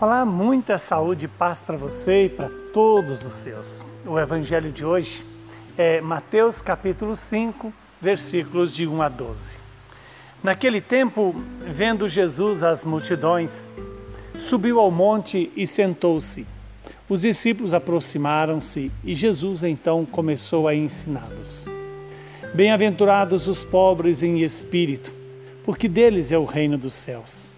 Olá, muita saúde e paz para você e para todos os seus. O evangelho de hoje é Mateus capítulo 5, versículos de 1 a 12. Naquele tempo, vendo Jesus as multidões, subiu ao monte e sentou-se. Os discípulos aproximaram-se e Jesus então começou a ensiná-los. Bem-aventurados os pobres em espírito, porque deles é o reino dos céus.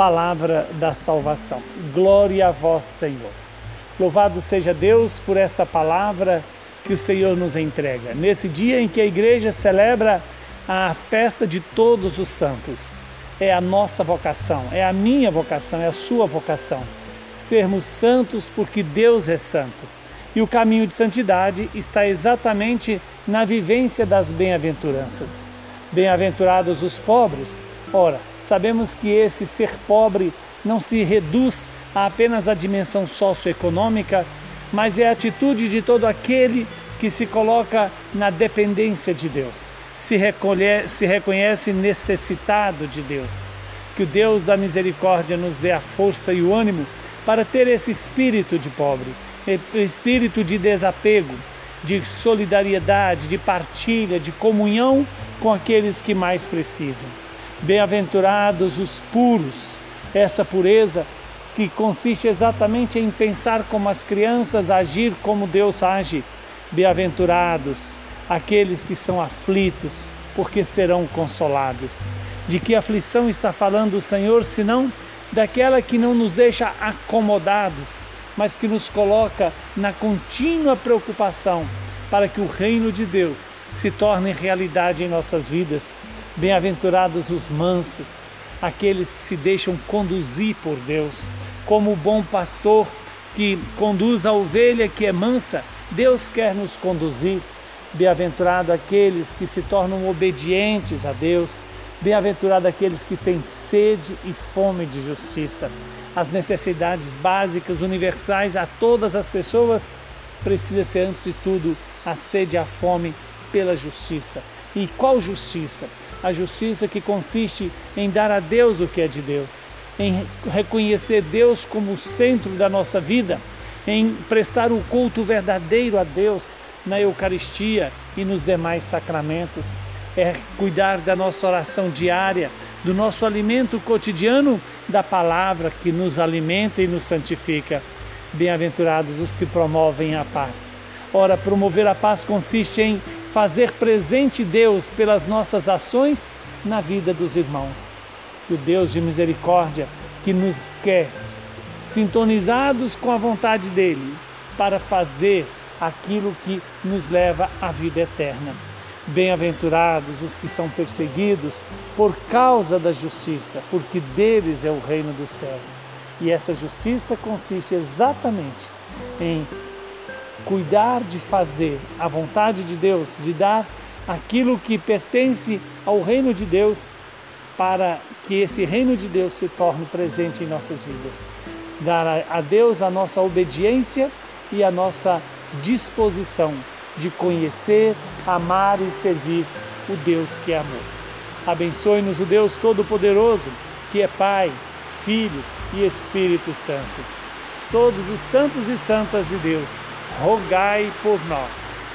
palavra da salvação. Glória a vós, Senhor. Louvado seja Deus por esta palavra que o Senhor nos entrega. Nesse dia em que a igreja celebra a festa de todos os santos, é a nossa vocação, é a minha vocação, é a sua vocação. Sermos santos porque Deus é santo. E o caminho de santidade está exatamente na vivência das bem-aventuranças. Bem-aventurados os pobres, Ora, sabemos que esse ser pobre não se reduz a apenas a dimensão socioeconômica, mas é a atitude de todo aquele que se coloca na dependência de Deus, se, recolhe, se reconhece necessitado de Deus. Que o Deus da misericórdia nos dê a força e o ânimo para ter esse espírito de pobre, espírito de desapego, de solidariedade, de partilha, de comunhão com aqueles que mais precisam. Bem-aventurados os puros, essa pureza que consiste exatamente em pensar como as crianças, agir como Deus age. Bem-aventurados aqueles que são aflitos, porque serão consolados. De que aflição está falando o Senhor, senão daquela que não nos deixa acomodados, mas que nos coloca na contínua preocupação para que o reino de Deus se torne realidade em nossas vidas. Bem-aventurados os mansos, aqueles que se deixam conduzir por Deus. Como o bom pastor que conduz a ovelha que é mansa, Deus quer nos conduzir. Bem-aventurado aqueles que se tornam obedientes a Deus. Bem-aventurado aqueles que têm sede e fome de justiça. As necessidades básicas universais a todas as pessoas precisa ser antes de tudo a sede e a fome pela justiça. E qual justiça? A justiça que consiste em dar a Deus o que é de Deus, em reconhecer Deus como o centro da nossa vida, em prestar o culto verdadeiro a Deus na Eucaristia e nos demais sacramentos. É cuidar da nossa oração diária, do nosso alimento cotidiano, da palavra que nos alimenta e nos santifica. Bem-aventurados os que promovem a paz. Ora, promover a paz consiste em fazer presente Deus pelas nossas ações na vida dos irmãos. Que o Deus de misericórdia que nos quer sintonizados com a vontade dele para fazer aquilo que nos leva à vida eterna. Bem-aventurados os que são perseguidos por causa da justiça, porque deles é o reino dos céus. E essa justiça consiste exatamente em cuidar de fazer a vontade de Deus, de dar aquilo que pertence ao reino de Deus, para que esse reino de Deus se torne presente em nossas vidas. Dar a Deus a nossa obediência e a nossa disposição de conhecer, amar e servir o Deus que é amor. Abençoe-nos o Deus Todo-Poderoso, que é Pai, Filho e Espírito Santo. Todos os santos e santas de Deus rogai por nós.